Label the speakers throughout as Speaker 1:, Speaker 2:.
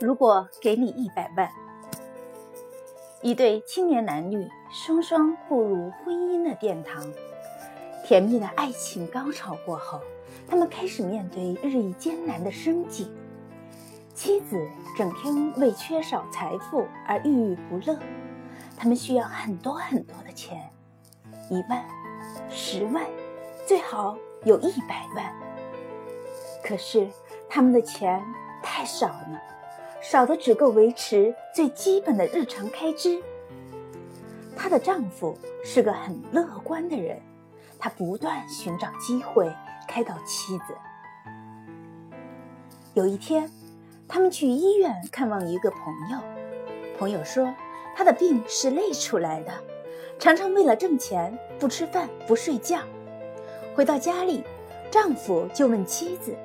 Speaker 1: 如果给你一百万，一对青年男女双双步入婚姻的殿堂，甜蜜的爱情高潮过后，他们开始面对日益艰难的生计。妻子整天为缺少财富而郁郁不乐，他们需要很多很多的钱，一万、十万，最好有一百万。可是他们的钱太少了。少的只够维持最基本的日常开支。她的丈夫是个很乐观的人，他不断寻找机会开导妻子。有一天，他们去医院看望一个朋友，朋友说他的病是累出来的，常常为了挣钱不吃饭不睡觉。回到家里，丈夫就问妻子：“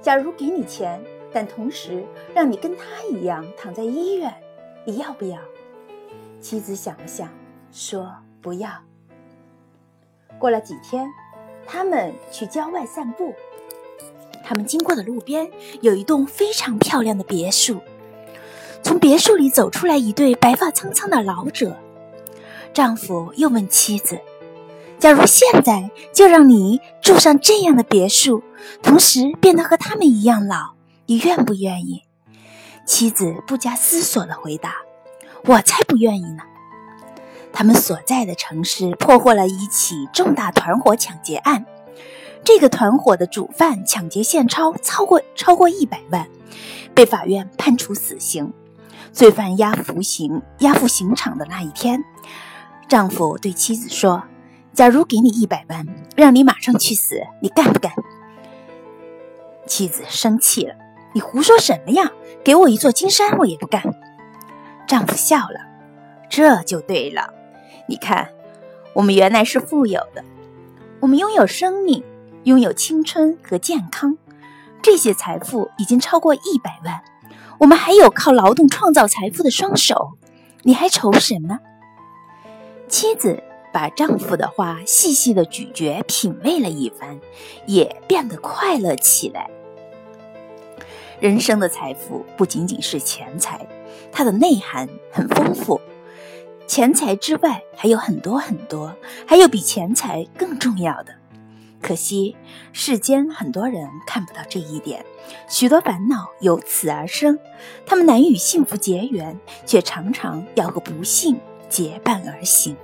Speaker 1: 假如给你钱？”但同时让你跟他一样躺在医院，你要不要？妻子想了想，说不要。过了几天，他们去郊外散步，他们经过的路边有一栋非常漂亮的别墅。从别墅里走出来一对白发苍苍的老者，丈夫又问妻子：“假如现在就让你住上这样的别墅，同时变得和他们一样老？”你愿不愿意？妻子不加思索的回答：“我才不愿意呢。”他们所在的城市破获了一起重大团伙抢劫案，这个团伙的主犯抢劫现钞超过超过一百万，被法院判处死刑。罪犯押服刑押赴刑场的那一天，丈夫对妻子说：“假如给你一百万，让你马上去死，你干不干？”妻子生气了。你胡说什么呀？给我一座金山，我也不干。丈夫笑了，这就对了。你看，我们原来是富有的，我们拥有生命，拥有青春和健康，这些财富已经超过一百万。我们还有靠劳动创造财富的双手，你还愁什么？妻子把丈夫的话细细的咀嚼品味了一番，也变得快乐起来。人生的财富不仅仅是钱财，它的内涵很丰富。钱财之外还有很多很多，还有比钱财更重要的。可惜世间很多人看不到这一点，许多烦恼由此而生。他们难与幸福结缘，却常常要和不幸结伴而行。